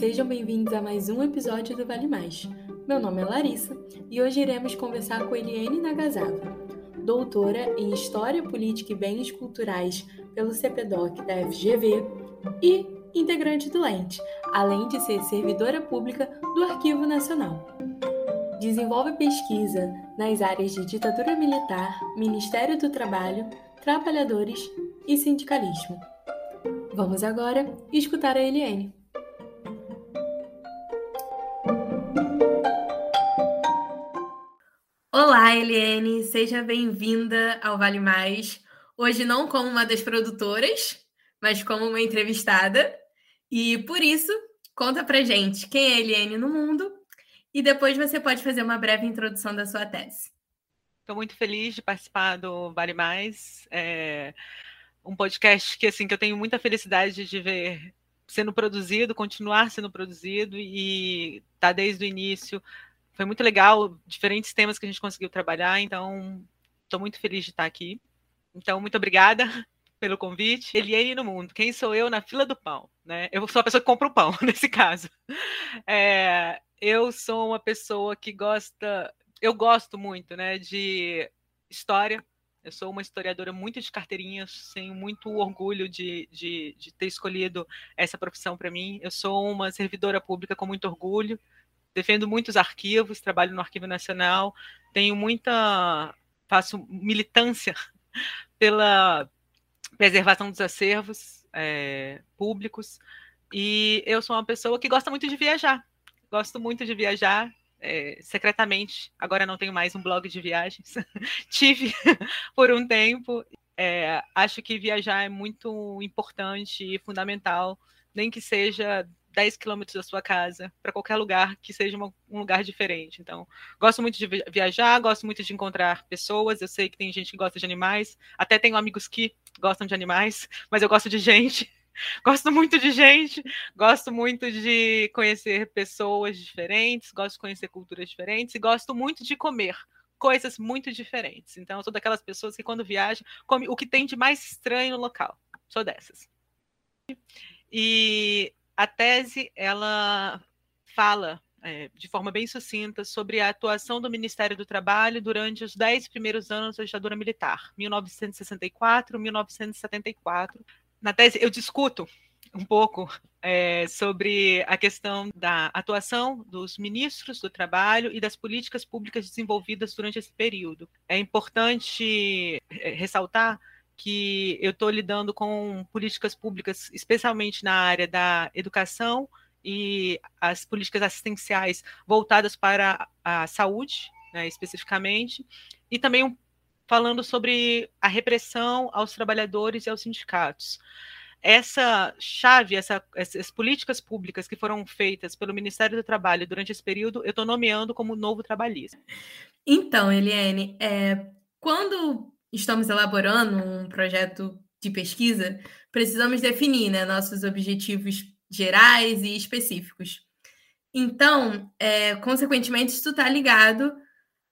Sejam bem-vindos a mais um episódio do Vale Mais. Meu nome é Larissa e hoje iremos conversar com Eliane Nagasawa, doutora em História, Política e Bens Culturais pelo CPDOC da FGV e integrante do Lente, além de ser servidora pública do Arquivo Nacional. Desenvolve pesquisa nas áreas de ditadura militar, Ministério do Trabalho, trabalhadores e sindicalismo. Vamos agora escutar a Eliane. Olá, Eliane, seja bem-vinda ao Vale Mais. Hoje não como uma das produtoras, mas como uma entrevistada. E por isso, conta pra gente quem é Eliane no mundo e depois você pode fazer uma breve introdução da sua tese. Estou muito feliz de participar do Vale Mais. É um podcast que assim que eu tenho muita felicidade de ver sendo produzido, continuar sendo produzido e tá desde o início foi muito legal, diferentes temas que a gente conseguiu trabalhar, então estou muito feliz de estar aqui. Então, muito obrigada pelo convite. Eliane no mundo, quem sou eu na fila do pão? Né? Eu sou a pessoa que compra o pão, nesse caso. É, eu sou uma pessoa que gosta, eu gosto muito né, de história, eu sou uma historiadora muito de carteirinhas, tenho muito orgulho de, de, de ter escolhido essa profissão para mim. Eu sou uma servidora pública com muito orgulho defendo muitos arquivos, trabalho no Arquivo Nacional, tenho muita. faço militância pela preservação dos acervos é, públicos, e eu sou uma pessoa que gosta muito de viajar. Gosto muito de viajar, é, secretamente. Agora não tenho mais um blog de viagens. Tive por um tempo. É, acho que viajar é muito importante e fundamental, nem que seja 10 quilômetros da sua casa, para qualquer lugar que seja uma, um lugar diferente. Então, gosto muito de viajar, gosto muito de encontrar pessoas. Eu sei que tem gente que gosta de animais, até tenho amigos que gostam de animais, mas eu gosto de gente. Gosto muito de gente, gosto muito de conhecer pessoas diferentes, gosto de conhecer culturas diferentes e gosto muito de comer coisas muito diferentes. Então, eu sou daquelas pessoas que, quando viaja, come o que tem de mais estranho no local. Sou dessas. E a tese ela fala é, de forma bem sucinta sobre a atuação do Ministério do Trabalho durante os dez primeiros anos da ditadura militar, 1964-1974. Na tese, eu discuto um pouco é, sobre a questão da atuação dos ministros do trabalho e das políticas públicas desenvolvidas durante esse período. É importante é, ressaltar que eu estou lidando com políticas públicas, especialmente na área da educação e as políticas assistenciais voltadas para a saúde, né, especificamente, e também falando sobre a repressão aos trabalhadores e aos sindicatos. Essa chave, essa, essas políticas públicas que foram feitas pelo Ministério do Trabalho durante esse período, eu estou nomeando como novo trabalhismo. Então, Eliane, é, quando estamos elaborando um projeto de pesquisa, precisamos definir né, nossos objetivos gerais e específicos. Então, é, consequentemente, isso está ligado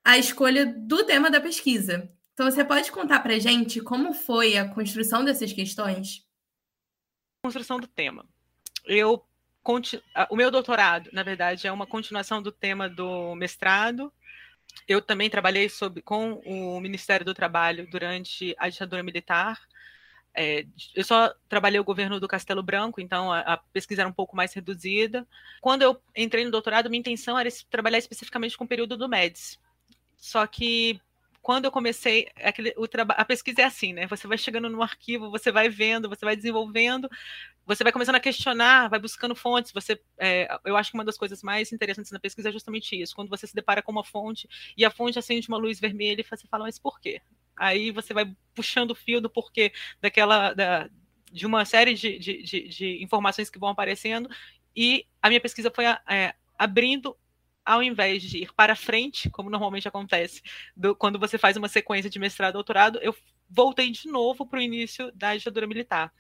à escolha do tema da pesquisa. Então, você pode contar para gente como foi a construção dessas questões? Construção do tema. Eu o meu doutorado, na verdade, é uma continuação do tema do mestrado eu também trabalhei sob, com o Ministério do Trabalho durante a ditadura militar. É, eu só trabalhei o governo do Castelo Branco, então a, a, pesquisa era um pouco mais reduzida. Quando eu entrei no doutorado, minha intenção era trabalhar especificamente com o período do MEDS. Só que quando eu comecei, aquele, o a pesquisa é assim, né? Você vai chegando no arquivo, você vai vendo, você vai desenvolvendo, você vai começando a questionar, vai buscando fontes. Você, é, eu acho que uma das coisas mais interessantes na pesquisa é justamente isso, quando você se depara com uma fonte e a fonte acende uma luz vermelha e você fala, mas por quê? Aí você vai puxando o fio do porquê daquela, da, de uma série de, de, de, de, informações que vão aparecendo e a minha pesquisa foi é, abrindo ao invés de ir para frente, como normalmente acontece do, quando você faz uma sequência de mestrado e doutorado, eu voltei de novo para o início da ditadura militar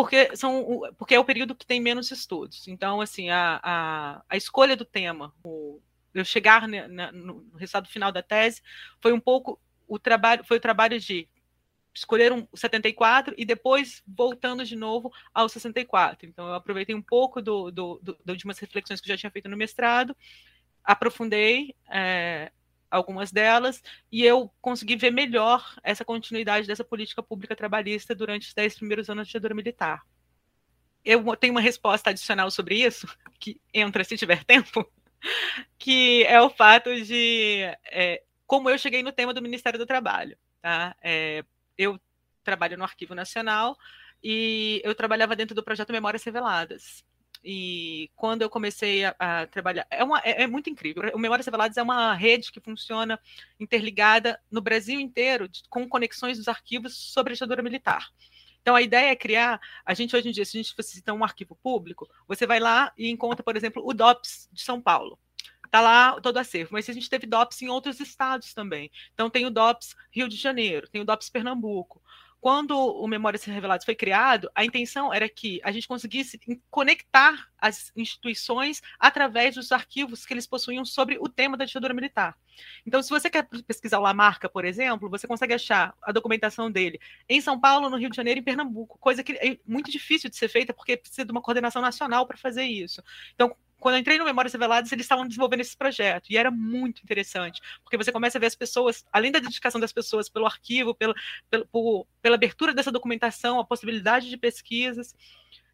porque, são, porque é o período que tem menos estudos. Então, assim, a, a, a escolha do tema, o, eu chegar na, no resultado final da tese, foi um pouco o trabalho, foi o trabalho de escolheram o 74 e depois voltando de novo ao 64. Então, eu aproveitei um pouco do, do, do, de umas reflexões que eu já tinha feito no mestrado, aprofundei é, algumas delas e eu consegui ver melhor essa continuidade dessa política pública trabalhista durante os dez primeiros anos de ditadura militar. Eu tenho uma resposta adicional sobre isso, que entra se tiver tempo, que é o fato de é, como eu cheguei no tema do Ministério do Trabalho. Tá? É, eu trabalho no Arquivo Nacional e eu trabalhava dentro do projeto Memórias Reveladas. E quando eu comecei a, a trabalhar, é, uma, é, é, muito incrível. O Memórias Reveladas é uma rede que funciona interligada no Brasil inteiro, de, com conexões dos arquivos sobre a ditadura militar. Então, a ideia é criar. A gente, hoje em dia, se a gente citar um arquivo público, você vai lá e encontra, por exemplo, o DOPS de São Paulo. Está lá todo acervo, mas a gente teve DOPS em outros estados também. Então, tem o DOPS Rio de Janeiro, tem o DOPS Pernambuco. Quando o Memórias Reveladas foi criado, a intenção era que a gente conseguisse conectar as instituições através dos arquivos que eles possuíam sobre o tema da ditadura militar. Então, se você quer pesquisar o Lamarca, por exemplo, você consegue achar a documentação dele em São Paulo, no Rio de Janeiro e em Pernambuco, coisa que é muito difícil de ser feita porque precisa de uma coordenação nacional para fazer isso. Então, quando eu entrei no Memórias Reveladas, eles estavam desenvolvendo esse projeto, e era muito interessante, porque você começa a ver as pessoas, além da dedicação das pessoas pelo arquivo, pela, pela, por, pela abertura dessa documentação, a possibilidade de pesquisas,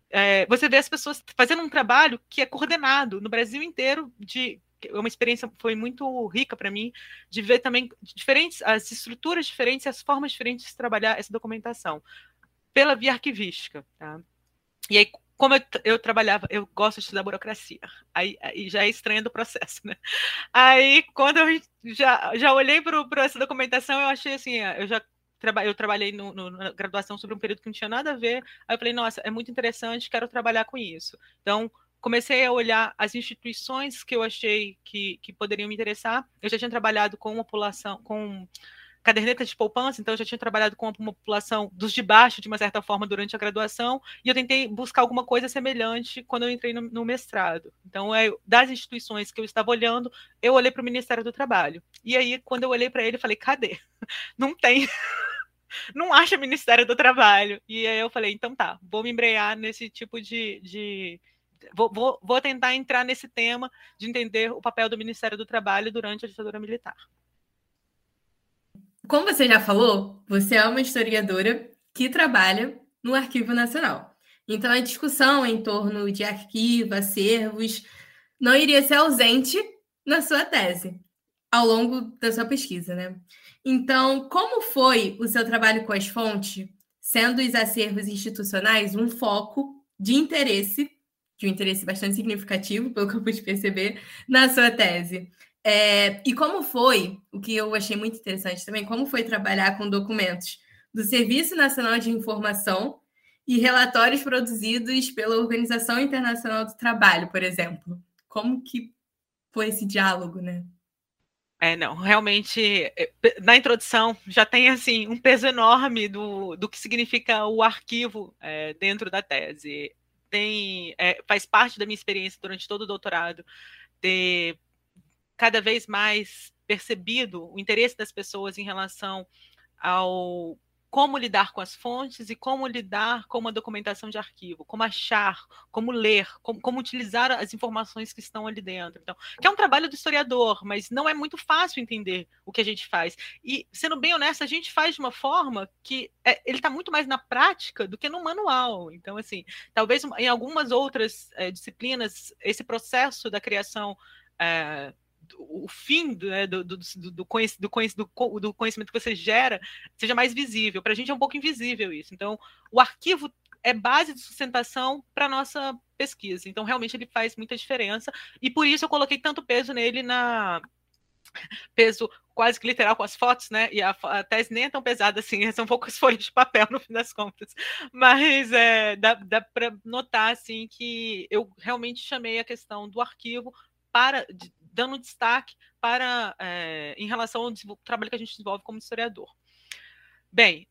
é, você vê as pessoas fazendo um trabalho que é coordenado no Brasil inteiro, de é uma experiência foi muito rica para mim de ver também diferentes as estruturas diferentes, as formas diferentes de trabalhar essa documentação pela via arquivística, tá? E aí como eu, eu, trabalhava, eu gosto de estudar burocracia, aí, aí já é estranho do processo, né? Aí, quando eu já, já olhei para essa documentação, eu achei assim, eu já eu trabalhei no, no, na graduação sobre um período que não tinha nada a ver, aí eu falei, nossa, é muito interessante, quero trabalhar com isso. Então, comecei a olhar as instituições que eu achei que, que poderiam me interessar. Eu já tinha trabalhado com população, com caderneta de poupança, então eu já tinha trabalhado com uma população dos de baixo, de uma certa forma, durante a graduação, e eu tentei buscar alguma coisa semelhante quando eu entrei no, no mestrado. Então, é, das instituições que eu estava olhando, eu olhei para o Ministério do Trabalho. E aí, quando eu olhei para ele, eu falei, cadê? Não tem. Não acha Ministério do Trabalho. E aí eu falei, então tá, vou me embrear nesse tipo de, de Vou, vou, vou, tentar entrar nesse tema de entender o papel do Ministério do Trabalho durante a ditadura militar. Como você já falou, você é uma historiadora que trabalha no Arquivo Nacional. Então, a discussão em torno de arquivo, acervos, não iria ser ausente na sua tese, ao longo da sua pesquisa, né? Então, como foi o seu trabalho com as fontes, sendo os acervos institucionais um foco de interesse, de um interesse bastante significativo, pelo que eu pude perceber, na sua tese? É, e como foi, o que eu achei muito interessante também, como foi trabalhar com documentos do Serviço Nacional de Informação e relatórios produzidos pela Organização Internacional do Trabalho, por exemplo. Como que foi esse diálogo, né? É, não, realmente, é, na introdução já tem, assim, um peso enorme do, do que significa o arquivo é, dentro da tese. Tem, é, faz parte da minha experiência durante todo o doutorado ter cada vez mais percebido o interesse das pessoas em relação ao como lidar com as fontes e como lidar com uma documentação de arquivo, como achar, como ler, como, como, utilizar as informações que estão ali dentro. Então, que é um trabalho do historiador, mas não é muito fácil entender o que a gente faz. E, sendo bem honesto, a gente faz de uma forma que é, ele está muito mais na prática do que no manual. Então, assim, talvez em algumas outras é, disciplinas, esse processo da criação é, o fim né, do, do, do, do, do, conhecimento que você gera seja mais visível. Para a gente é um pouco invisível isso. Então, o arquivo é base de sustentação para a nossa pesquisa. Então, realmente, ele faz muita diferença. E por isso eu coloquei tanto peso nele na. Peso quase que literal com as fotos, né? E a, a tese nem é tão pesada assim, são poucas folhas de papel no fim das contas. Mas é, dá, dá para notar assim que eu realmente chamei a questão do arquivo para de, dando destaque para é, em relação ao trabalho que a gente desenvolve como historiador. Bem,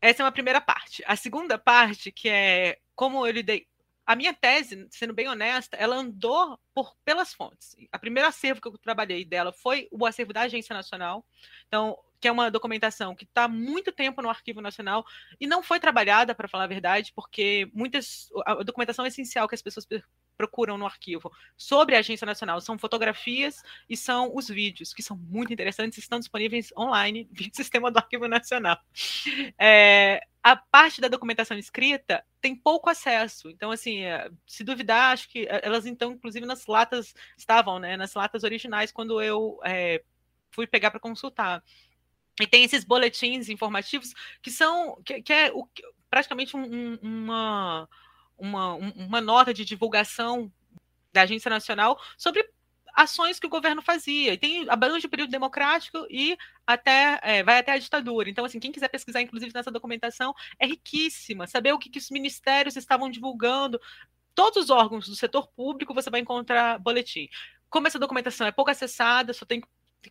essa é uma primeira parte. A segunda parte, que é como eu lidei a minha tese, sendo bem honesta, ela andou por, pelas fontes. A primeira acervo que eu trabalhei dela foi o acervo da Agência Nacional, então, que é uma documentação que está muito tempo no Arquivo Nacional e não foi trabalhada, para falar a verdade, porque muitas a documentação essencial que as pessoas procuram no arquivo sobre a Agência Nacional são fotografias e são os vídeos, que são muito interessantes, estão disponíveis online via sistema do Arquivo Nacional. É, a parte da documentação escrita tem pouco acesso. Então, assim, é, se duvidar, acho que é, elas então, inclusive, nas latas estavam, né? Nas latas originais quando eu é, fui pegar para consultar. E tem esses boletins informativos que são que, que é o, praticamente um, um, uma uma, uma nota de divulgação da Agência Nacional sobre ações que o governo fazia. E tem abrange o período democrático e até é, vai até a ditadura. Então, assim, quem quiser pesquisar, inclusive, nessa documentação, é riquíssima. Saber o que, que os ministérios estavam divulgando. Todos os órgãos do setor público você vai encontrar boletim. Como essa documentação é pouco acessada, só tem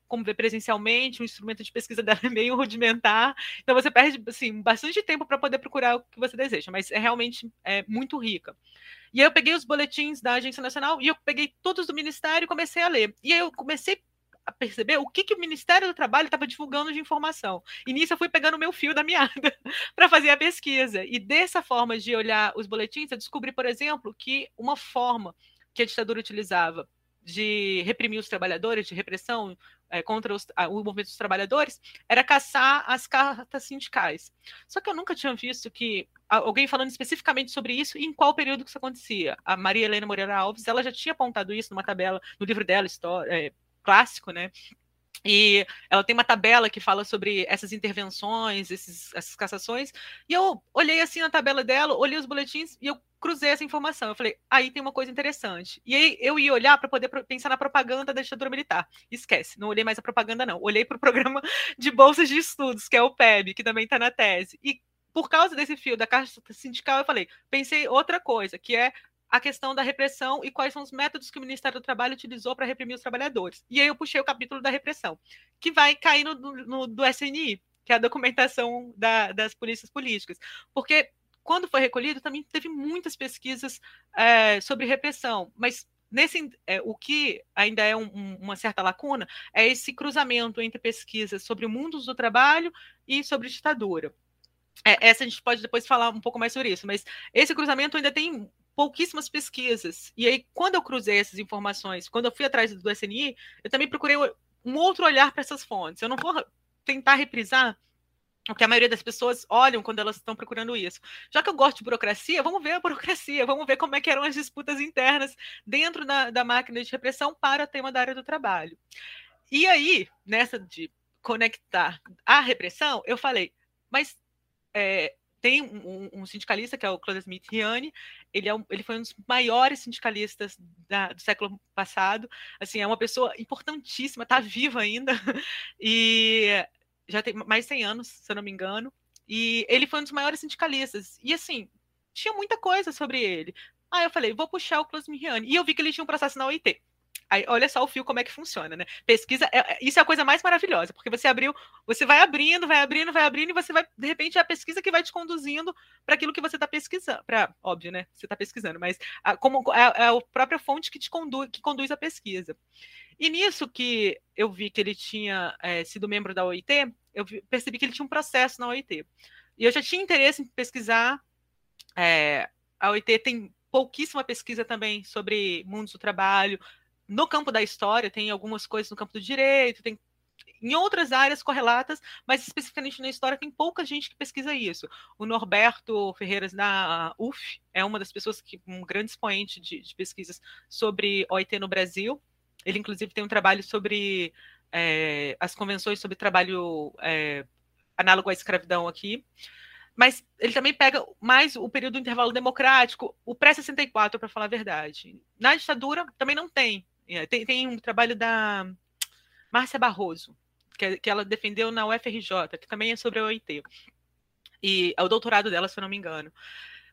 como ver presencialmente, o instrumento de pesquisa dela é meio rudimentar, então você perde assim, bastante tempo para poder procurar o que você deseja, mas é realmente é, muito rica. E aí eu peguei os boletins da Agência Nacional e eu peguei todos do Ministério e comecei a ler. E aí eu comecei a perceber o que, que o Ministério do Trabalho estava divulgando de informação. E nisso eu fui pegando o meu fio da meada para fazer a pesquisa. E dessa forma de olhar os boletins, eu descobri, por exemplo, que uma forma que a ditadura utilizava de reprimir os trabalhadores, de repressão é, contra os, a, o movimento dos trabalhadores, era caçar as cartas sindicais. Só que eu nunca tinha visto que alguém falando especificamente sobre isso e em qual período que isso acontecia. A Maria Helena Moreira Alves, ela já tinha apontado isso numa tabela, no livro dela, história, é, clássico, né? E ela tem uma tabela que fala sobre essas intervenções, esses, essas cassações. E eu olhei assim na tabela dela, olhei os boletins e eu cruzei essa informação. Eu falei, aí tem uma coisa interessante. E aí eu ia olhar para poder pensar na propaganda da ditadura militar. Esquece, não olhei mais a propaganda, não. Olhei para o programa de bolsas de estudos, que é o PEB, que também está na tese. E por causa desse fio da Caixa Sindical, eu falei, pensei outra coisa, que é a questão da repressão e quais são os métodos que o Ministério do Trabalho utilizou para reprimir os trabalhadores. E aí eu puxei o capítulo da repressão, que vai cair no, no do SNI, que é a documentação da, das polícias políticas. Porque quando foi recolhido, também teve muitas pesquisas é, sobre repressão, mas nesse é, o que ainda é um, um, uma certa lacuna é esse cruzamento entre pesquisas sobre o mundo do trabalho e sobre ditadura. É, essa a gente pode depois falar um pouco mais sobre isso, mas esse cruzamento ainda tem pouquíssimas pesquisas. E aí, quando eu cruzei essas informações, quando eu fui atrás do SNI, eu também procurei um outro olhar para essas fontes. Eu não vou tentar reprisar o que a maioria das pessoas olham quando elas estão procurando isso. Já que eu gosto de burocracia, vamos ver a burocracia, vamos ver como é que eram as disputas internas dentro da, da máquina de repressão para o tema da área do trabalho. E aí, nessa de conectar a repressão, eu falei, mas é, tem um, um, sindicalista que é o Claude Smith Riani, ele, é um, ele foi um dos maiores sindicalistas da, do século passado, assim, é uma pessoa importantíssima, está viva ainda, e já tem mais de 100 anos, se eu não me engano, e ele foi um dos maiores sindicalistas, e assim, tinha muita coisa sobre ele. Aí eu falei, vou puxar o Claude Smith Riani, e eu vi que ele tinha um processo na OIT. Aí, olha só o fio como é que funciona, né? Pesquisa, é, é, isso é a coisa mais maravilhosa, porque você abriu, você vai abrindo, vai abrindo, vai abrindo, e você vai, de repente, é a pesquisa que vai te conduzindo para aquilo que você está pesquisando. Para, óbvio, né? Você está pesquisando, mas a, como é, é, a própria fonte que te conduz, que conduz a pesquisa. E nisso que eu vi que ele tinha é, sido membro da OIT, eu vi, percebi que ele tinha um processo na OIT. E eu já tinha interesse em pesquisar. É, a OIT tem pouquíssima pesquisa também sobre mundos do trabalho, no campo da história, tem algumas coisas no campo do direito, tem em outras áreas correlatas, mas especificamente na história tem pouca gente que pesquisa isso. O Norberto Ferreiras na UF é uma das pessoas que um grande expoente de, de pesquisas sobre OIT no Brasil. Ele inclusive tem um trabalho sobre é, as convenções sobre trabalho é, análogo à escravidão aqui. Mas ele também pega mais o período do intervalo democrático, o pré-64, para falar a verdade. Na ditadura também não tem. É, tem, tem um trabalho da Márcia Barroso, que, que ela defendeu na UFRJ, que também é sobre a OIT. E é o doutorado dela, se eu não me engano.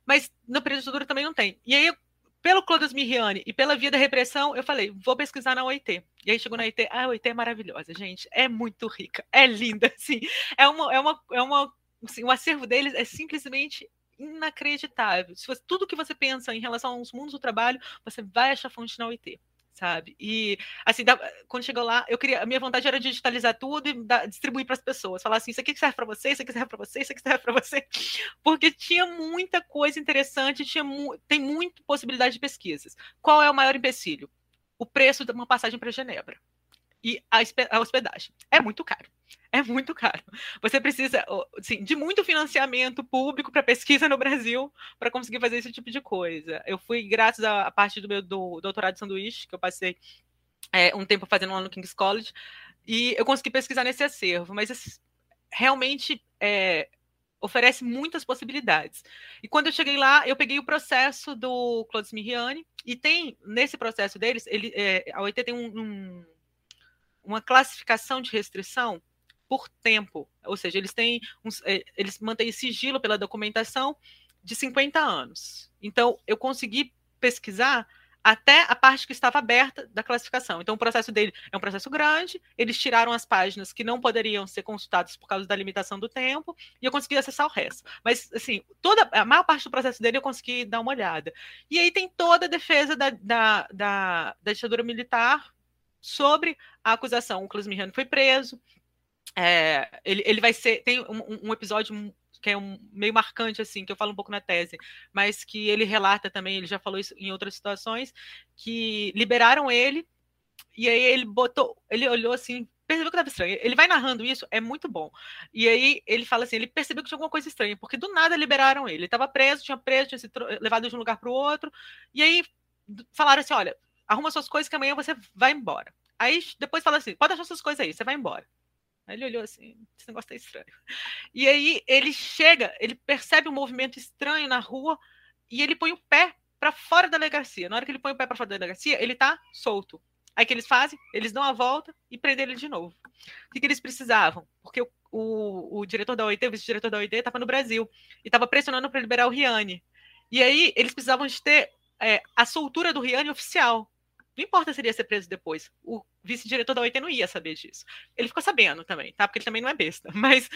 Mas de ditadura também não tem. E aí, pelo Clodas Miriani e pela via da repressão, eu falei, vou pesquisar na OIT. E aí chegou na OIT, ah, a OIT é maravilhosa, gente, é muito rica, é linda, assim, é uma, é uma, é uma, assim, o acervo deles é simplesmente inacreditável. Se você, tudo que você pensa em relação aos mundos do trabalho, você vai achar fonte na UIT sabe? E assim, quando chegou lá, eu queria, a minha vontade era digitalizar tudo e dar, distribuir para as pessoas, falar assim, isso aqui serve para você, isso aqui serve para você, isso aqui serve para você, porque tinha muita coisa interessante, tinha mu tem muita possibilidade de pesquisas. Qual é o maior empecilho? O preço de uma passagem para Genebra e a, hospedagem. É muito caro. É muito caro. Você precisa assim, de muito financiamento público para pesquisa no Brasil para conseguir fazer esse tipo de coisa. Eu fui, graças à parte do meu do, doutorado de sanduíche, que eu passei é, um tempo fazendo lá no King's College, e eu consegui pesquisar nesse acervo, mas realmente é, oferece muitas possibilidades. E quando eu cheguei lá, eu peguei o processo do Claude Smiriani, e tem, nesse processo deles, ele, é, a OIT tem um, um, uma classificação de restrição por tempo, ou seja, eles têm uns, é, eles mantêm sigilo pela documentação de 50 anos. Então, eu consegui pesquisar até a parte que estava aberta da classificação. Então, o processo dele é um processo grande, eles tiraram as páginas que não poderiam ser consultadas por causa da limitação do tempo, e eu consegui acessar o resto. Mas, assim, toda a maior parte do processo dele eu consegui dar uma olhada. E aí tem toda a defesa da, da, da, da ditadura militar sobre a acusação. O Clismirano foi preso, é, ele, ele vai ser. Tem um, um, episódio que é um, meio marcante, assim, que eu falo um pouco na tese, mas que ele relata também, ele já falou isso em outras situações, que liberaram ele, e aí ele botou, ele olhou assim, percebeu que estava estranho. Ele vai narrando isso, é muito bom. E aí ele fala assim, ele percebeu que tinha alguma coisa estranha, porque do nada liberaram ele. Ele estava preso, tinha preso, tinha sido levado de um lugar para o outro, e aí falaram assim, olha, arruma suas coisas que amanhã você vai embora. Aí depois fala assim, pode deixar suas coisas aí, você vai embora. Aí ele olhou assim, esse negócio tá estranho. E aí ele chega, ele percebe um movimento estranho na rua e ele põe o pé para fora da delegacia. Na hora que ele põe o pé para fora da delegacia, ele tá solto. Aí que eles fazem? Eles dão a volta e prendem ele de novo. O que, que eles precisavam? Porque o, o, o diretor da OIT, o vice-diretor da OIT, estava no Brasil e estava pressionando para liberar o Riane. E aí eles precisavam de ter é, a soltura do Riane oficial. Não importa se ele ia ser preso depois. O vice-diretor da OIT não ia saber disso. Ele ficou sabendo também, tá? Porque ele também não é besta. Mas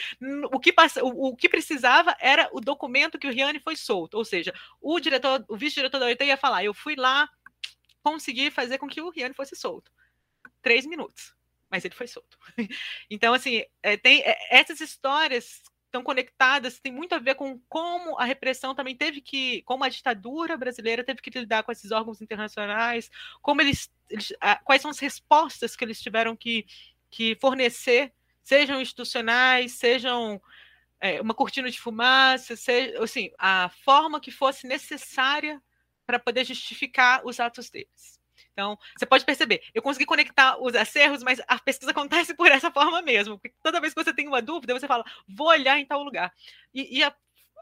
o que, passa, o, o que precisava era o documento que o Riane foi solto. Ou seja, o diretor, o vice-diretor da OIT ia falar: eu fui lá conseguir fazer com que o Riane fosse solto. Três minutos. Mas ele foi solto. Então, assim, é, tem é, essas histórias estão conectadas, tem muito a ver com como a repressão também teve que, como a ditadura brasileira teve que lidar com esses órgãos internacionais, como eles, eles quais são as respostas que eles tiveram que, que fornecer, sejam institucionais, sejam é, uma cortina de fumaça, seja, assim, a forma que fosse necessária para poder justificar os atos deles. Então, você pode perceber, eu consegui conectar os acerros, mas a pesquisa acontece por essa forma mesmo. Porque toda vez que você tem uma dúvida, você fala, vou olhar em tal lugar. E, e a,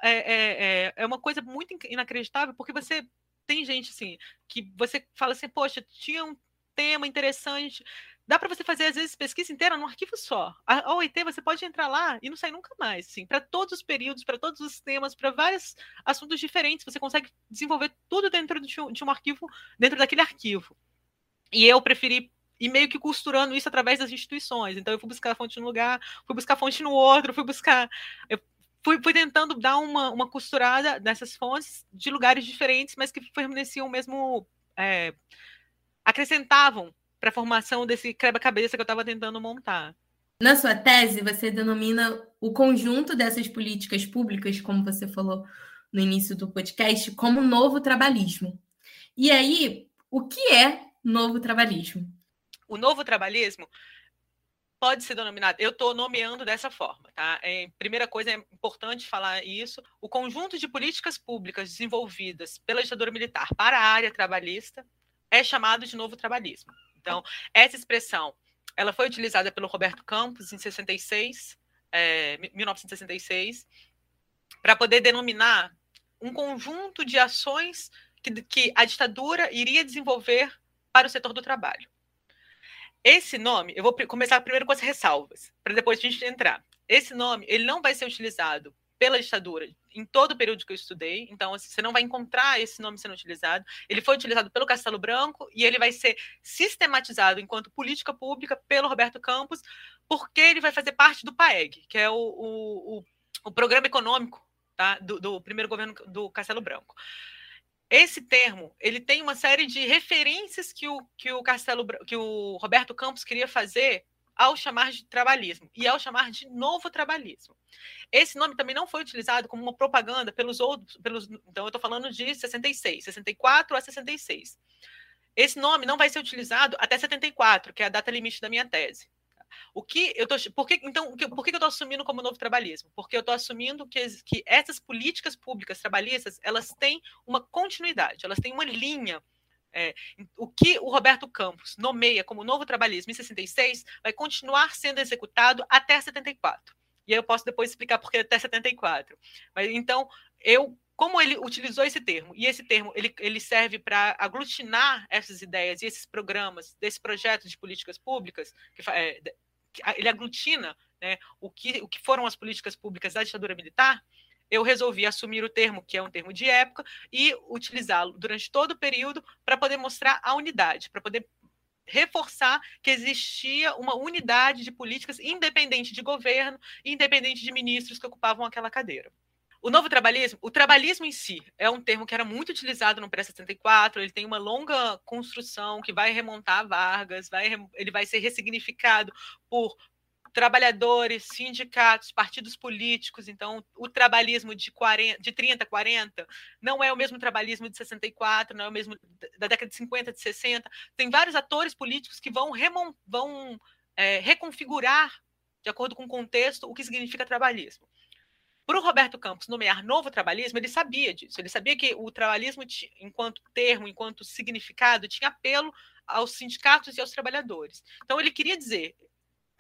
é, é, é, é uma coisa muito inacreditável, porque você tem gente assim, que você fala assim, poxa, tinha um tema interessante. Dá para você fazer, às vezes, pesquisa inteira num arquivo só. A OIT, você pode entrar lá e não sair nunca mais. Assim, para todos os períodos, para todos os temas, para vários assuntos diferentes. Você consegue desenvolver tudo dentro de um, de um arquivo, dentro daquele arquivo. E eu preferi ir meio que costurando isso através das instituições. Então, eu fui buscar a fonte num lugar, fui buscar a fonte no outro, fui buscar. Eu fui, fui tentando dar uma, uma costurada nessas fontes de lugares diferentes, mas que forneciam o mesmo. É, acrescentavam para a formação desse quebra-cabeça que eu estava tentando montar. Na sua tese, você denomina o conjunto dessas políticas públicas, como você falou no início do podcast, como novo trabalhismo. E aí, o que é novo trabalhismo? O novo trabalhismo pode ser denominado, eu estou nomeando dessa forma, tá? É, primeira coisa, é importante falar isso, o conjunto de políticas públicas desenvolvidas pela ditadura militar para a área trabalhista é chamado de novo trabalhismo. Então, essa expressão, ela foi utilizada pelo Roberto Campos em 66, é, 1966, para poder denominar um conjunto de ações que, que a ditadura iria desenvolver para o setor do trabalho. Esse nome, eu vou começar primeiro com as ressalvas, para depois a gente entrar. Esse nome, ele não vai ser utilizado pela ditadura em todo o período que eu estudei, então assim, você não vai encontrar esse nome sendo utilizado. Ele foi utilizado pelo Castelo Branco e ele vai ser sistematizado enquanto política pública pelo Roberto Campos, porque ele vai fazer parte do PAEG, que é o, o, o, programa econômico tá? do, do primeiro governo do Castelo Branco. Esse termo, ele tem uma série de referências que o, que o Castelo que o Roberto Campos queria fazer ao chamar de trabalhismo e ao chamar de novo trabalhismo. Esse nome também não foi utilizado como uma propaganda pelos outros, pelos, então eu estou falando de 66, 64 a 66. Esse nome não vai ser utilizado até 74, que é a data limite da minha tese. O que eu tô, por que, então, por que eu estou assumindo como novo trabalhismo? Porque eu estou assumindo que, que essas políticas públicas trabalhistas elas têm uma continuidade, elas têm uma linha. É, o que o Roberto Campos nomeia como novo trabalhismo em 66 vai continuar sendo executado até 74. E aí eu posso depois explicar por que até 74. Mas então, eu como ele utilizou esse termo, e esse termo ele, ele serve para aglutinar essas ideias e esses programas, desse projeto de políticas públicas, que, é, ele aglutina né, o, que, o que foram as políticas públicas da ditadura militar, eu resolvi assumir o termo, que é um termo de época, e utilizá-lo durante todo o período para poder mostrar a unidade, para poder reforçar que existia uma unidade de políticas independente de governo, independente de ministros que ocupavam aquela cadeira. O novo trabalhismo, o trabalhismo em si é um termo que era muito utilizado no pré-74, ele tem uma longa construção que vai remontar a Vargas, vai, ele vai ser ressignificado por trabalhadores, sindicatos, partidos políticos. Então, o trabalhismo de, 40, de 30, 40 não é o mesmo trabalhismo de 64, não é o mesmo da década de 50, de 60. Tem vários atores políticos que vão, remon, vão é, reconfigurar, de acordo com o contexto, o que significa trabalhismo. Para o Roberto Campos nomear novo trabalhismo, ele sabia disso. Ele sabia que o trabalhismo, enquanto termo, enquanto significado, tinha apelo aos sindicatos e aos trabalhadores. Então, ele queria dizer: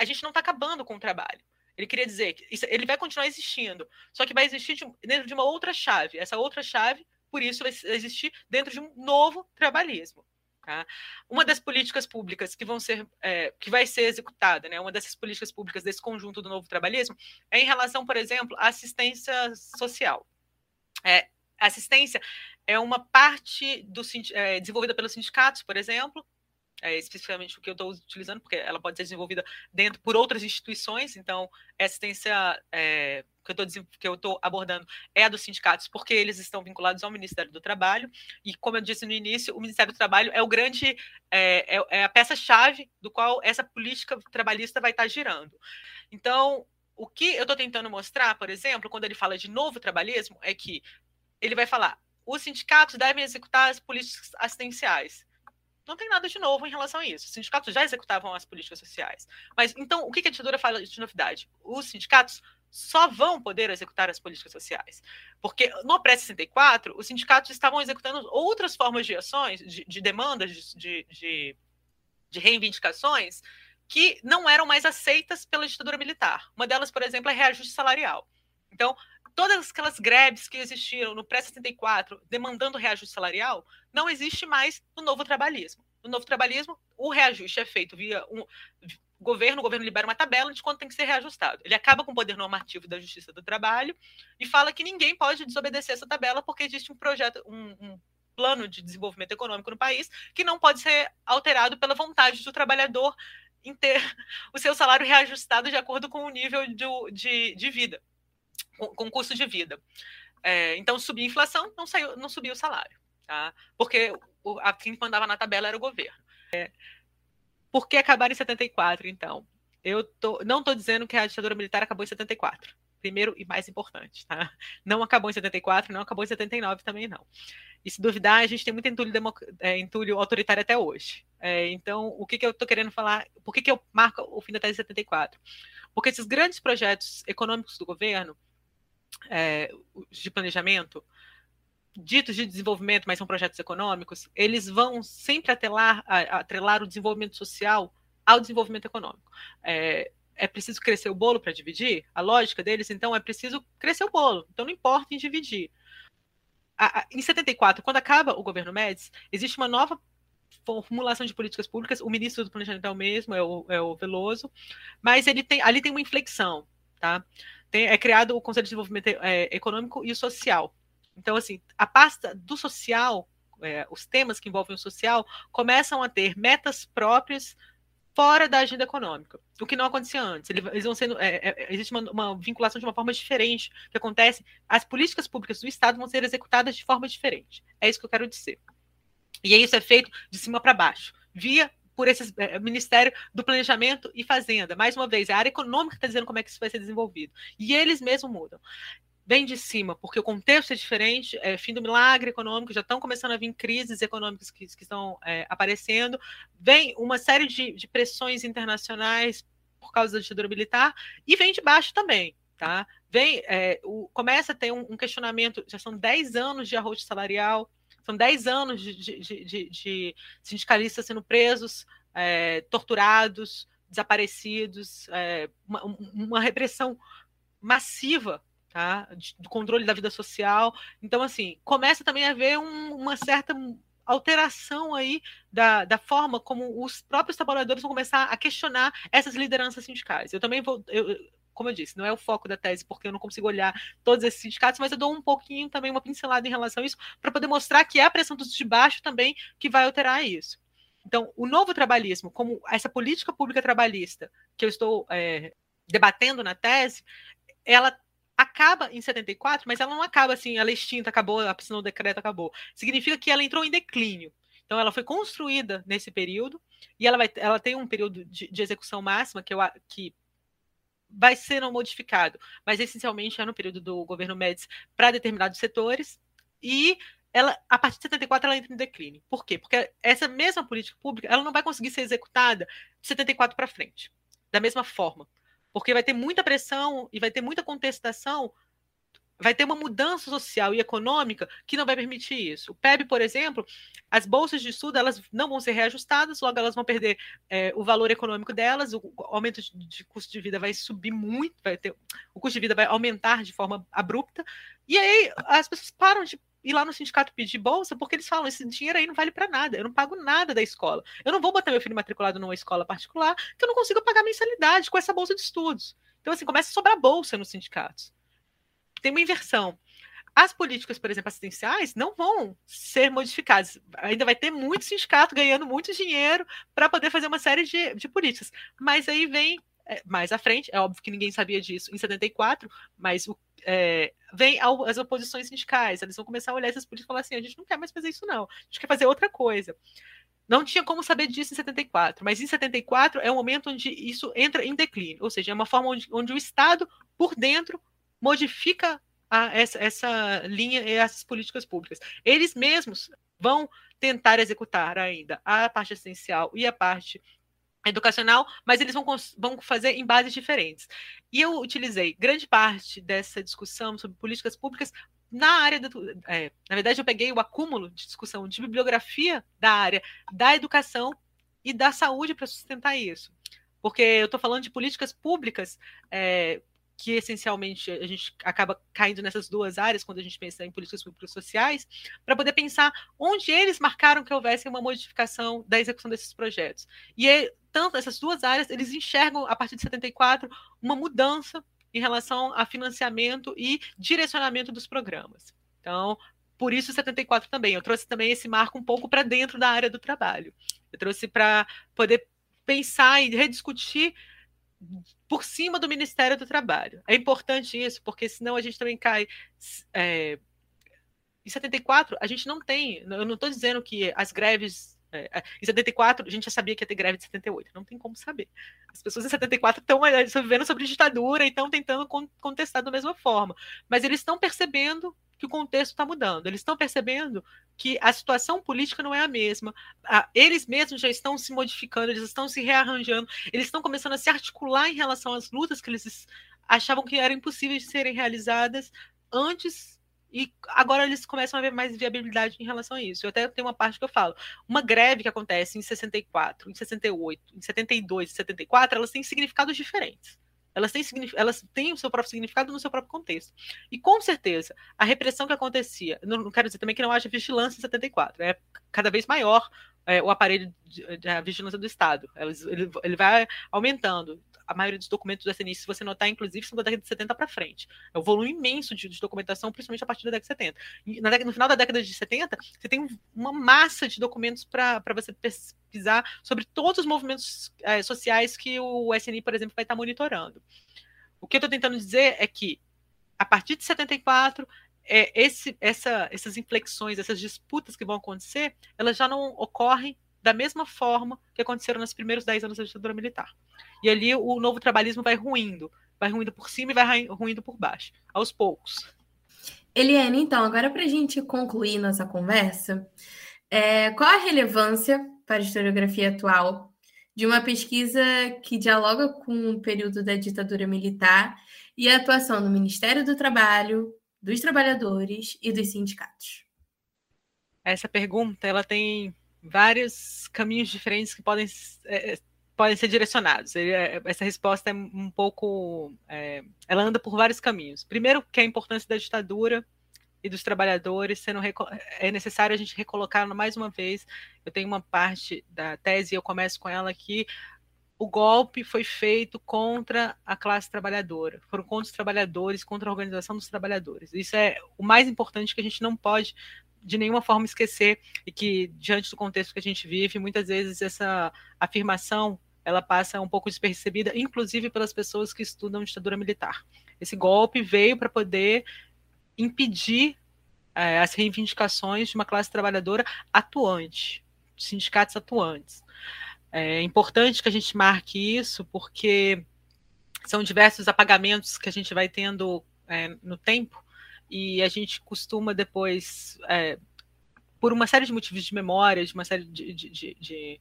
a gente não está acabando com o trabalho. Ele queria dizer que isso, ele vai continuar existindo, só que vai existir de, dentro de uma outra chave. Essa outra chave, por isso, vai existir dentro de um novo trabalhismo. Tá? Uma das políticas públicas que vão ser, é, que vai ser executada, né, uma dessas políticas públicas desse conjunto do novo trabalhismo, é em relação, por exemplo, à assistência social. É, assistência é uma parte do, é, desenvolvida pelos sindicatos, por exemplo, é, especificamente o que eu estou utilizando, porque ela pode ser desenvolvida dentro por outras instituições, então assistência é, que eu estou abordando é a dos sindicatos, porque eles estão vinculados ao Ministério do Trabalho, e como eu disse no início, o Ministério do Trabalho é o grande, é, é, é a peça-chave do qual essa política trabalhista vai estar girando. Então, o que eu estou tentando mostrar, por exemplo, quando ele fala de novo trabalhismo, é que ele vai falar os sindicatos devem executar as políticas assistenciais. Não tem nada de novo em relação a isso. Os sindicatos já executavam as políticas sociais. Mas então, o que a ditadura fala de novidade? Os sindicatos só vão poder executar as políticas sociais. Porque no pré-64, os sindicatos estavam executando outras formas de ações, de, de demandas, de, de, de, reivindicações, que não eram mais aceitas pela ditadura militar. Uma delas, por exemplo, é reajuste salarial. Então, todas aquelas greves que existiram no pré-64, demandando reajuste salarial, não existe mais no novo trabalhismo. No novo trabalhismo, o reajuste é feito via um, governo, o governo libera uma tabela de quanto tem que ser reajustado. Ele acaba com o poder normativo da Justiça do Trabalho e fala que ninguém pode desobedecer essa tabela porque existe um projeto, um, um plano de desenvolvimento econômico no país que não pode ser alterado pela vontade do trabalhador em ter o seu salário reajustado de acordo com o nível de, de, de vida, com, com o custo de vida. É, então, subir a inflação, não, saiu, não subiu o salário, tá? porque o, a, quem mandava na tabela era o governo. É, por que acabar em 74, então? Eu tô, não estou dizendo que a ditadura militar acabou em 74. Primeiro e mais importante, tá? Não acabou em 74, não acabou em 79 também não. E se duvidar, a gente tem muito entulho, é, entulho autoritário até hoje. É, então, o que, que eu estou querendo falar? Por que, que eu marco o fim da tese 74? Porque esses grandes projetos econômicos do governo, é, de planejamento, ditos de desenvolvimento, mas são projetos econômicos, eles vão sempre atrelar, atrelar o desenvolvimento social ao desenvolvimento econômico. É, é preciso crescer o bolo para dividir? A lógica deles, então, é preciso crescer o bolo. Então, não importa em dividir. A, a, em 74, quando acaba o governo Médici, existe uma nova formulação de políticas públicas. O ministro do Planejamento é o mesmo, é o, é o Veloso, mas ele tem, ali tem uma inflexão. Tá? Tem, é criado o Conselho de Desenvolvimento é, Econômico e Social, então, assim, a pasta do social, é, os temas que envolvem o social, começam a ter metas próprias fora da agenda econômica, o que não acontecia antes. Eles vão sendo, é, é, existe uma, uma, vinculação de uma forma diferente que acontece. As políticas públicas do Estado vão ser executadas de forma diferente. É isso que eu quero dizer. E isso é feito de cima para baixo, via por esse é, Ministério do Planejamento e Fazenda. Mais uma vez, é a área econômica que está dizendo como é que isso vai ser desenvolvido. E eles mesmos mudam vem de cima, porque o contexto é diferente, é fim do milagre econômico, já estão começando a vir crises econômicas que, que estão é, aparecendo, vem uma série de, de, pressões internacionais por causa da ditadura militar, e vem de baixo também, tá? Vem, é, o, começa a ter um, um, questionamento, já são 10 anos de arroz salarial, são 10 anos de, de, de sindicalistas sendo presos, é, torturados, desaparecidos, é, uma, uma repressão massiva tá? do controle da vida social. Então, assim, começa também a haver um, uma certa alteração aí da, da forma como os próprios trabalhadores vão começar a questionar essas lideranças sindicais. Eu também vou. Eu, como eu disse, não é o foco da tese, porque eu não consigo olhar todos esses sindicatos, mas eu dou um pouquinho também, uma pincelada em relação a isso, para poder mostrar que é a pressão dos de baixo também que vai alterar isso. Então, o novo trabalhismo, como essa política pública trabalhista que eu estou é, debatendo na tese, ela acaba em 74, mas ela não acaba assim, ela é extinta, acabou, assinou o decreto, acabou. Significa que ela entrou em declínio. Então, ela foi construída nesse período e ela, vai, ela tem um período de, de execução máxima que, eu, que vai ser não modificado, mas essencialmente é no período do governo Médici para determinados setores e ela, a partir de 74 ela entra em declínio. Por quê? Porque essa mesma política pública ela não vai conseguir ser executada de 74 para frente, da mesma forma porque vai ter muita pressão e vai ter muita contestação, vai ter uma mudança social e econômica que não vai permitir isso. O PEB, por exemplo, as bolsas de estudo elas não vão ser reajustadas, logo elas vão perder é, o valor econômico delas, o aumento de, de custo de vida vai subir muito, vai ter, o custo de vida vai aumentar de forma abrupta, e aí as pessoas param de ir lá no sindicato pedir bolsa, porque eles falam: esse dinheiro aí não vale para nada, eu não pago nada da escola. Eu não vou botar meu filho matriculado numa escola particular, que eu não consigo pagar mensalidade com essa bolsa de estudos. Então, assim, começa a sobrar bolsa nos sindicatos. Tem uma inversão. As políticas, por exemplo, assistenciais, não vão ser modificadas. Ainda vai ter muito sindicato ganhando muito dinheiro para poder fazer uma série de, de políticas. Mas aí vem é, mais à frente, é óbvio que ninguém sabia disso em 74, mas o, é, vem as oposições sindicais, eles vão começar a olhar essas políticas e falar assim: a gente não quer mais fazer isso, não, a gente quer fazer outra coisa. Não tinha como saber disso em 74, mas em 74 é o momento onde isso entra em declínio, ou seja, é uma forma onde, onde o Estado, por dentro, modifica a, essa, essa linha e essas políticas públicas. Eles mesmos vão tentar executar ainda a parte essencial e a parte educacional, mas eles vão, vão fazer em bases diferentes. E eu utilizei grande parte dessa discussão sobre políticas públicas na área do, é, na verdade eu peguei o acúmulo de discussão de bibliografia da área da educação e da saúde para sustentar isso, porque eu estou falando de políticas públicas é, que essencialmente a gente acaba caindo nessas duas áreas quando a gente pensa em políticas públicas sociais, para poder pensar onde eles marcaram que houvesse uma modificação da execução desses projetos. E é, tanto essas duas áreas, eles enxergam a partir de 74 uma mudança em relação a financiamento e direcionamento dos programas. Então, por isso 74 também. Eu trouxe também esse marco um pouco para dentro da área do trabalho. Eu trouxe para poder pensar e rediscutir por cima do Ministério do Trabalho. É importante isso, porque senão a gente também cai. É, em 74, a gente não tem. Eu não estou dizendo que as greves. É, é em 74, a gente já sabia que ia ter greve de 78. Não tem como saber. As pessoas em 74 estão vivendo sobre ditadura e estão tentando contestar da mesma forma. Mas eles estão percebendo que o contexto está mudando. Eles estão percebendo que a situação política não é a mesma. Eles mesmos já estão se modificando, eles estão se rearranjando, eles estão começando a se articular em relação às lutas que eles achavam que eram impossíveis de serem realizadas antes e agora eles começam a ver mais viabilidade em relação a isso. Eu até tenho uma parte que eu falo. Uma greve que acontece em 64, em 68, em 72, em 74, elas têm significados diferentes. Elas têm, elas têm o seu próprio significado no seu próprio contexto. E com certeza, a repressão que acontecia, não, não quero dizer também que não haja vigilância em 74, é cada vez maior é, o aparelho de, vigilância do Estado. Ele, ele vai aumentando. A maioria dos documentos do SNI, se você notar, inclusive, são da década de 70 para frente. É um volume imenso de, de, documentação, principalmente a partir da década de 70. E na no final da década de 70, você tem uma massa de documentos para você pesquisar sobre todos os movimentos é, sociais que o SNI, por exemplo, vai estar monitorando. O que eu estou tentando dizer é que, a partir de 74, é, esse, essa, essas inflexões, essas disputas que vão acontecer, elas já não ocorrem da mesma forma que aconteceram nos primeiros dez anos da ditadura militar. E ali o novo trabalhismo vai ruindo, vai ruindo por cima e vai ruindo por baixo, aos poucos. Eliane, então, agora para a gente concluir nossa conversa, é, qual a relevância para a historiografia atual de uma pesquisa que dialoga com o período da ditadura militar e a atuação do Ministério do Trabalho, dos trabalhadores e dos sindicatos? Essa pergunta ela tem vários caminhos diferentes que podem, é, podem ser direcionados. É, essa resposta é um pouco. É, ela anda por vários caminhos. Primeiro, que a importância da ditadura e dos trabalhadores sendo é necessário a gente recolocar mais uma vez. Eu tenho uma parte da tese, eu começo com ela aqui. O golpe foi feito contra a classe trabalhadora, foram contra os trabalhadores, contra a organização dos trabalhadores. Isso é o mais importante que a gente não pode de nenhuma forma esquecer e que diante do contexto que a gente vive, muitas vezes essa afirmação ela passa um pouco despercebida, inclusive pelas pessoas que estudam ditadura militar. Esse golpe veio para poder impedir é, as reivindicações de uma classe trabalhadora atuante, sindicatos atuantes. É importante que a gente marque isso, porque são diversos apagamentos que a gente vai tendo é, no tempo, e a gente costuma depois, é, por uma série de motivos de memória, de uma série de, de, de, de,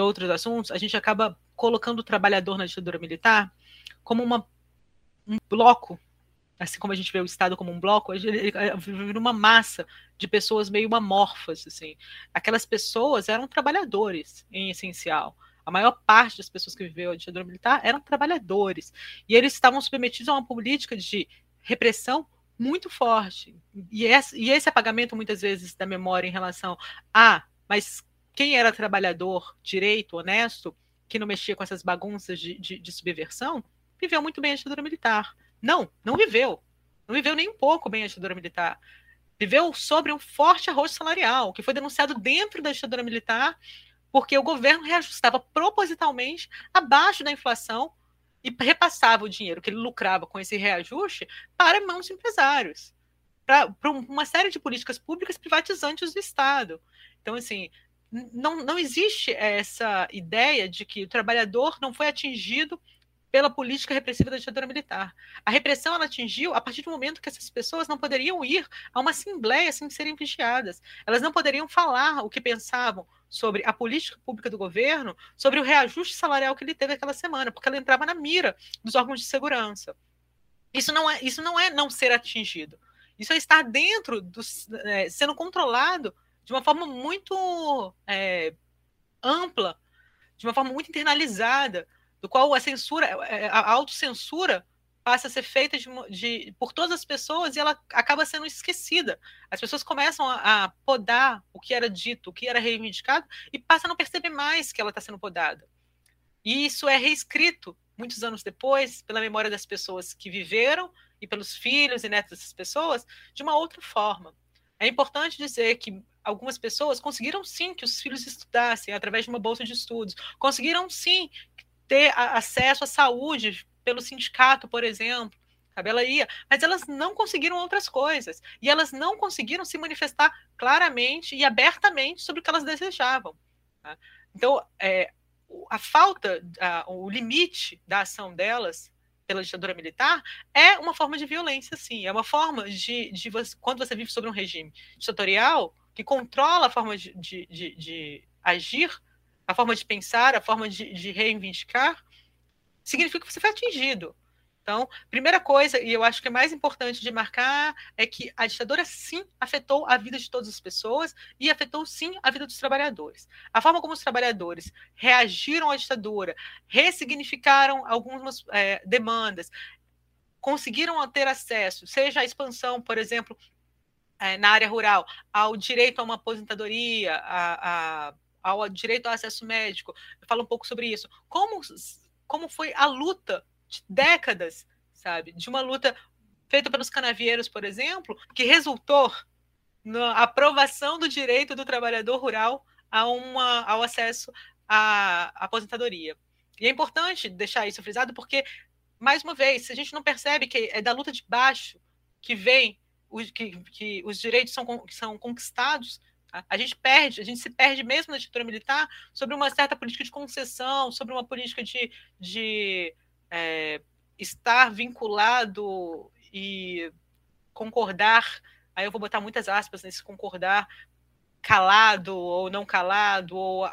outros assuntos, a gente acaba colocando o trabalhador na ditadura militar como uma, um bloco, assim como a gente vê o Estado como um bloco, ele vive uma massa de pessoas meio amorfas, assim. Aquelas pessoas eram trabalhadores, em essencial. A maior parte das pessoas que viveu a ditadura militar eram trabalhadores. E eles estavam submetidos a uma política de repressão muito forte. E esse apagamento, muitas vezes, da memória em relação a, mas quem era trabalhador, direito, honesto, que não mexia com essas bagunças de, de, de subversão, viveu muito bem a ditadura militar. Não, não viveu. Não viveu nem um pouco bem a ditadura militar. Viveu sobre um forte arroz salarial, que foi denunciado dentro da ditadura militar, porque o governo reajustava propositalmente abaixo da inflação e repassava o dinheiro que ele lucrava com esse reajuste para mãos de empresários, para uma série de políticas públicas privatizantes do Estado. Então, assim, não, não existe essa ideia de que o trabalhador não foi atingido pela política repressiva da ditadura militar. A repressão ela atingiu a partir do momento que essas pessoas não poderiam ir a uma assembleia sem serem vigiadas. Elas não poderiam falar o que pensavam sobre a política pública do governo, sobre o reajuste salarial que ele teve aquela semana, porque ela entrava na mira dos órgãos de segurança. Isso não é, isso não, é não ser atingido. Isso é estar dentro, do, é, sendo controlado de uma forma muito é, ampla, de uma forma muito internalizada, do qual a censura, é, a autocensura passa a ser feita de, de, por todas as pessoas e ela acaba sendo esquecida. As pessoas começam a, a, podar o que era dito, o que era reivindicado, e passam a não perceber mais que ela está sendo podada. E isso é reescrito muitos anos depois, pela memória das pessoas que viveram e pelos filhos e netos dessas pessoas, de uma outra forma. É importante dizer que algumas pessoas conseguiram sim que os filhos estudassem através de uma bolsa de estudos, conseguiram sim ter acesso à saúde pelo sindicato, por exemplo. Sabe? Ela ia, mas elas não conseguiram outras coisas. E elas não conseguiram se manifestar claramente e abertamente sobre o que elas desejavam. Tá? Então, é, a falta, a, o limite da ação delas pela ditadura militar é uma forma de violência, sim. É uma forma de, de você, quando você vive sobre um regime ditatorial que controla a forma de, de, de, de agir a forma de pensar, a forma de, de reivindicar, significa que você foi atingido. Então, primeira coisa, e eu acho que é mais importante de marcar, é que a ditadura sim afetou a vida de todas as pessoas e afetou sim a vida dos trabalhadores. A forma como os trabalhadores reagiram à ditadura, ressignificaram algumas é, demandas, conseguiram ter acesso, seja a expansão, por exemplo, é, na área rural, ao direito a uma aposentadoria, a, a ao direito ao acesso médico, eu falo um pouco sobre isso. Como como foi a luta décadas, sabe? De uma luta feita pelos canavieiros, por exemplo, que resultou na aprovação do direito do trabalhador rural a uma, ao acesso à aposentadoria. E é importante deixar isso frisado porque, mais uma vez, se a gente não percebe que é da luta de baixo que vem os, que, que os direitos são, são conquistados, tá? a gente perde, a gente se perde mesmo na ditadura militar sobre uma certa política de concessão, sobre uma política de, de é, estar vinculado e concordar, aí eu vou botar muitas aspas nesse concordar, calado ou não calado, ou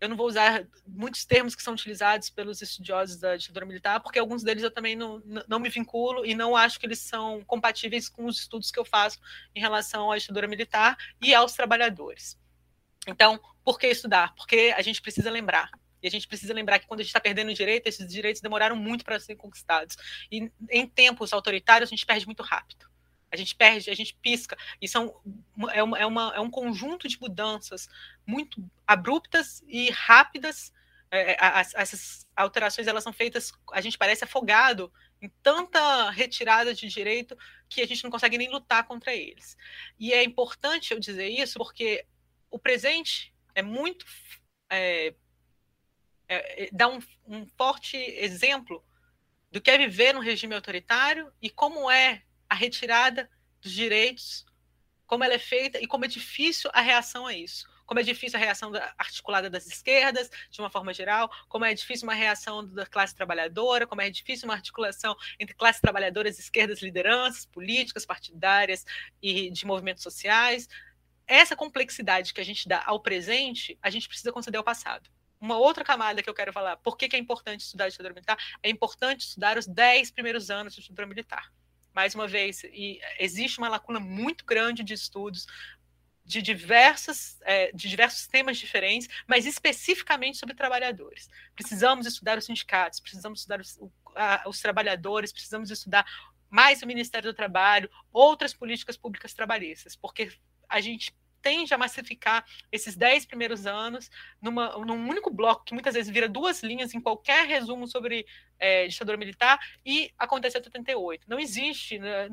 eu não vou usar muitos termos que são utilizados pelos estudiosos da ditadura militar, porque alguns deles eu também não, não me vinculo e não acho que eles são compatíveis com os estudos que eu faço em relação à ditadura militar e aos trabalhadores. Então, por que estudar? Porque a gente precisa lembrar. E a gente precisa lembrar que quando a gente está perdendo direito, esses direitos demoraram muito para serem conquistados. E em tempos autoritários, a gente perde muito rápido. A gente perde, a gente pisca. E são, é, uma, é, uma, é um conjunto de mudanças muito abruptas e rápidas. É, é as, essas alterações elas são feitas, a gente parece afogado em tanta retirada de direito que a gente não consegue nem lutar contra eles. E é importante eu dizer isso porque o presente é muito é, é, é dá um, um forte exemplo do que é viver num regime autoritário e como é a retirada dos direitos, como ela é feita e como é difícil a reação a isso. Como é difícil a reação articulada das esquerdas, de uma forma geral, como é difícil uma reação da classe trabalhadora, como é difícil uma articulação entre classes trabalhadoras, esquerdas, lideranças políticas, partidárias e de movimentos sociais. Essa complexidade que a gente dá ao presente, a gente precisa conceder ao passado uma outra camada que eu quero falar, por que, que é importante estudar a ditadura militar? É importante estudar os 10 primeiros anos da ditadura militar mais uma vez, existe uma lacuna muito grande de estudos de diversas é, de diversos temas diferentes, mas especificamente sobre trabalhadores. Precisamos estudar os sindicatos, precisamos estudar os, a, os trabalhadores, precisamos estudar mais o Ministério do Trabalho, outras políticas públicas trabalhistas, porque a gente tende a massificar esses dez primeiros anos numa, num único bloco, que muitas vezes vira duas linhas em qualquer resumo sobre é, ditadura militar, e acontece até 88. Não existe, né,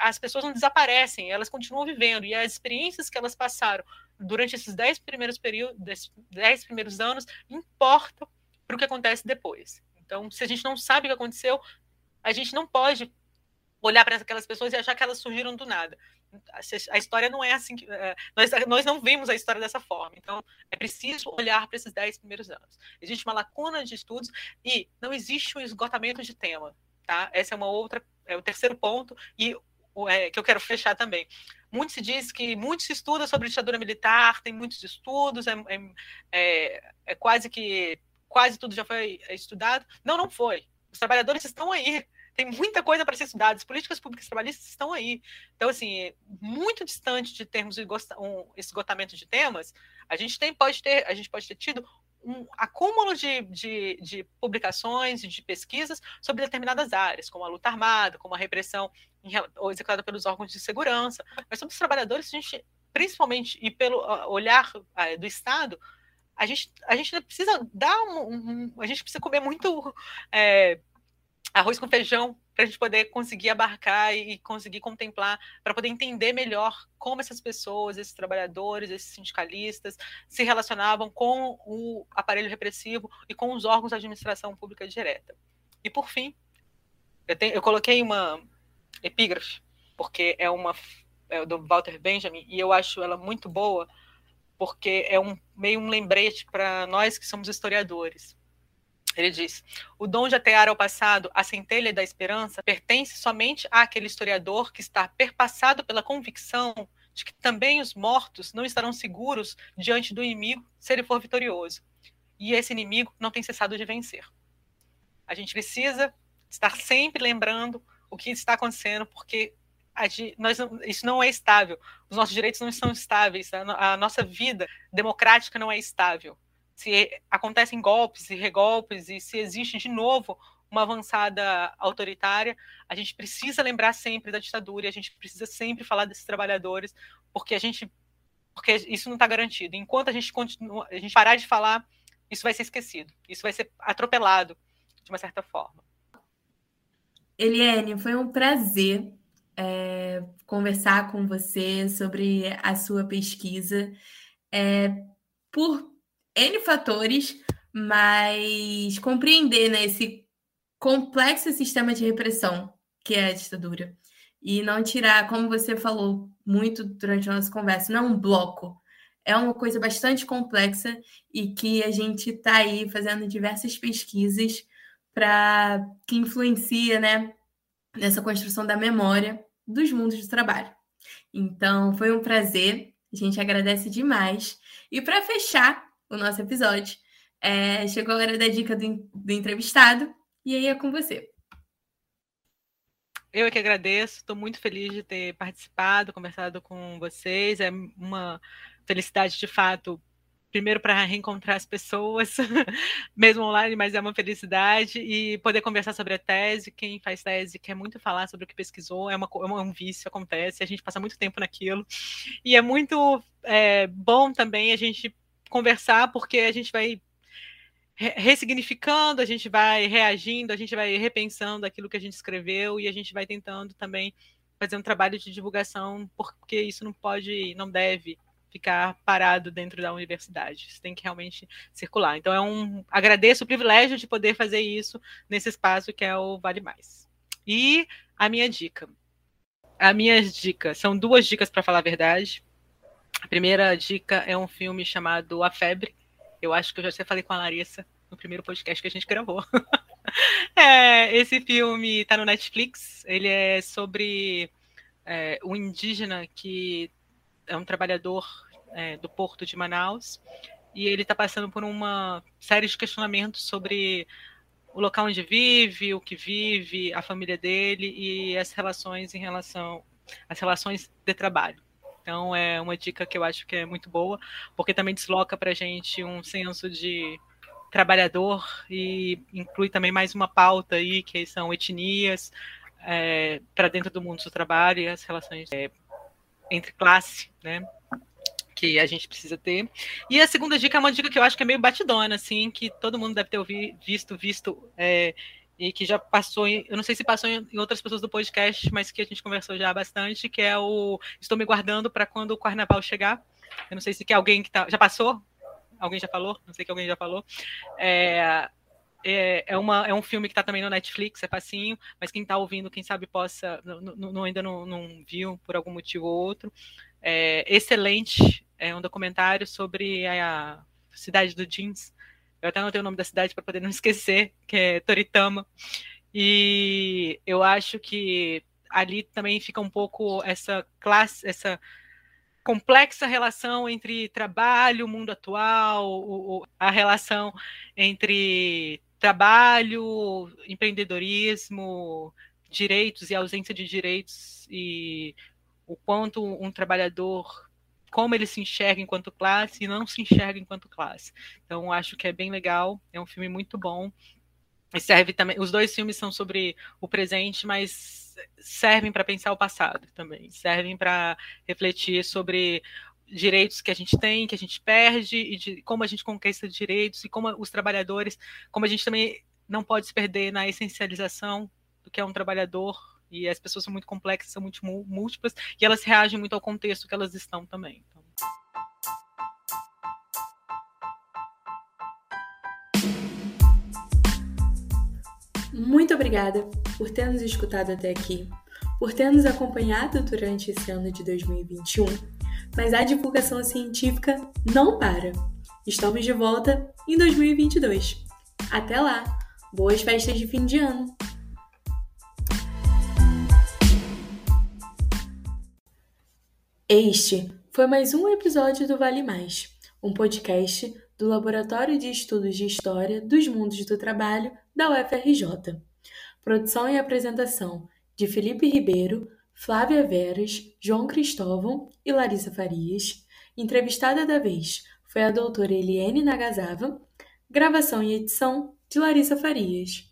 as pessoas não desaparecem, elas continuam vivendo, e as experiências que elas passaram durante esses dez primeiros períodos, dez primeiros anos, importam para o que acontece depois. Então, se a gente não sabe o que aconteceu, a gente não pode olhar para aquelas pessoas e achar que elas surgiram do nada a história não é assim que, é, nós, nós não vimos a história dessa forma. Então é preciso olhar para esses dez primeiros anos. Existe uma lacuna de estudos e não existe um esgotamento de tema tá? Essa é uma outra é o terceiro ponto e é, que eu quero fechar também. Muito se diz que muito se estuda sobre ditadura militar tem muitos estudos é, é, é, é quase que quase tudo já foi estudado. Não não foi. Os trabalhadores estão aí tem muita coisa para ser estudada, as políticas públicas trabalhistas estão aí. Então, assim, muito distante de termos um esgotamento de temas, a gente tem, pode ter, a gente pode ter tido um acúmulo de, de, de publicações e de pesquisas sobre determinadas áreas, como a luta armada, como a repressão executada pelos órgãos de segurança. Mas sobre os trabalhadores, a gente, principalmente, e pelo olhar do Estado, a gente, a gente precisa dar um, um, a gente precisa comer muito é, arroz com feijão para a gente poder conseguir abarcar e conseguir contemplar, para poder entender melhor como essas pessoas, esses trabalhadores, esses sindicalistas se relacionavam com o aparelho repressivo e com os órgãos da administração pública direta. E por fim, eu, tenho, eu coloquei uma epígrafe, porque é uma é do Walter Benjamin, e eu acho ela muito boa, porque é um meio um lembrete para nós que somos historiadores ele diz: o dom de atear ao passado a centelha da esperança pertence somente àquele historiador que está perpassado pela convicção de que também os mortos não estarão seguros diante do inimigo se ele for vitorioso. E esse inimigo não tem cessado de vencer. A gente precisa estar sempre lembrando o que está acontecendo, porque nós isso não é estável. Os nossos direitos não estão estáveis. A nossa vida democrática não é estável se acontecem golpes e regolpes e se existe de novo uma avançada autoritária, a gente precisa lembrar sempre da ditadura e a gente precisa sempre falar desses trabalhadores, porque a gente porque isso não está garantido. Enquanto a gente continua, a gente parar de falar isso vai ser esquecido, isso vai ser atropelado de uma certa forma. Eliane, foi um prazer é, conversar com você sobre a sua pesquisa. É, por N fatores, mas compreender né, esse complexo sistema de repressão que é a ditadura. E não tirar, como você falou muito durante a nossa conversa, não é um bloco. É uma coisa bastante complexa e que a gente está aí fazendo diversas pesquisas para que influencia né, nessa construção da memória dos mundos do trabalho. Então, foi um prazer, a gente agradece demais. E para fechar o nosso episódio, é, chegou a hora da dica do, do entrevistado, e aí é com você. Eu é que agradeço, estou muito feliz de ter participado, conversado com vocês. É uma felicidade de fato primeiro para reencontrar as pessoas, mesmo online, mas é uma felicidade, e poder conversar sobre a tese. Quem faz tese quer muito falar sobre o que pesquisou, é, uma, é um vício, acontece, a gente passa muito tempo naquilo. E é muito é, bom também a gente conversar, porque a gente vai ressignificando, a gente vai reagindo, a gente vai repensando aquilo que a gente escreveu e a gente vai tentando também fazer um trabalho de divulgação, porque isso não pode, não deve ficar parado dentro da universidade. Isso tem que realmente circular. Então é um agradeço o privilégio de poder fazer isso nesse espaço que é o Vale Mais. E a minha dica. A minha dica são duas dicas para falar a verdade. A primeira dica é um filme chamado A Febre. Eu acho que eu já falei com a Larissa no primeiro podcast que a gente gravou. é, esse filme está no Netflix. Ele é sobre é, um indígena que é um trabalhador é, do porto de Manaus e ele está passando por uma série de questionamentos sobre o local onde vive, o que vive, a família dele e as relações em relação às relações de trabalho. Então é uma dica que eu acho que é muito boa, porque também desloca para a gente um senso de trabalhador e inclui também mais uma pauta aí que são etnias é, para dentro do mundo do trabalho e as relações é, entre classe, né? Que a gente precisa ter. E a segunda dica é uma dica que eu acho que é meio batidona, assim, que todo mundo deve ter ouvido, visto, visto, é, e que já passou, em, eu não sei se passou em, outras pessoas do podcast, mas que a gente conversou já bastante, que é o Estou me guardando para quando o carnaval chegar. Eu não sei se que alguém que tá. Já passou? Alguém já falou? Não sei que alguém já falou. É, é, é, uma, é um filme que está também no Netflix, é facinho, mas quem está ouvindo, quem sabe possa, não, ainda não, não, viu por algum motivo ou outro. É excelente, é um documentário sobre a, cidade do jeans. Eu até tenho o nome da cidade para poder não esquecer, que é Toritama. E eu acho que ali também fica um pouco essa classe, essa complexa relação entre trabalho, mundo atual, a relação entre trabalho, empreendedorismo, direitos e ausência de direitos e o quanto um trabalhador como ele se enxerga enquanto classe e não se enxerga enquanto classe. Então acho que é bem legal, é um filme muito bom. E serve também, os dois filmes são sobre o presente, mas servem para pensar o passado também, servem para refletir sobre direitos que a gente tem, que a gente perde, e de como a gente conquista direitos, e como os trabalhadores, como a gente também não pode se perder na essencialização do que é um trabalhador, e as pessoas são muito complexas, são muito múltiplas, e elas reagem muito ao contexto que elas estão também. Então... Muito obrigada por ter nos escutado até aqui, por ter nos acompanhado durante esse ano de 2021 mas a divulgação científica não para. Estamos de volta em 2022. Até lá! Boas festas de fim de ano! Este foi mais um episódio do Vale Mais, um podcast do Laboratório de Estudos de História dos Mundos do Trabalho da UFRJ. Produção e apresentação de Felipe Ribeiro, Flávia Veras, João Cristóvão e Larissa Farias. Entrevistada da vez foi a doutora Eliane Nagasava. Gravação e edição de Larissa Farias.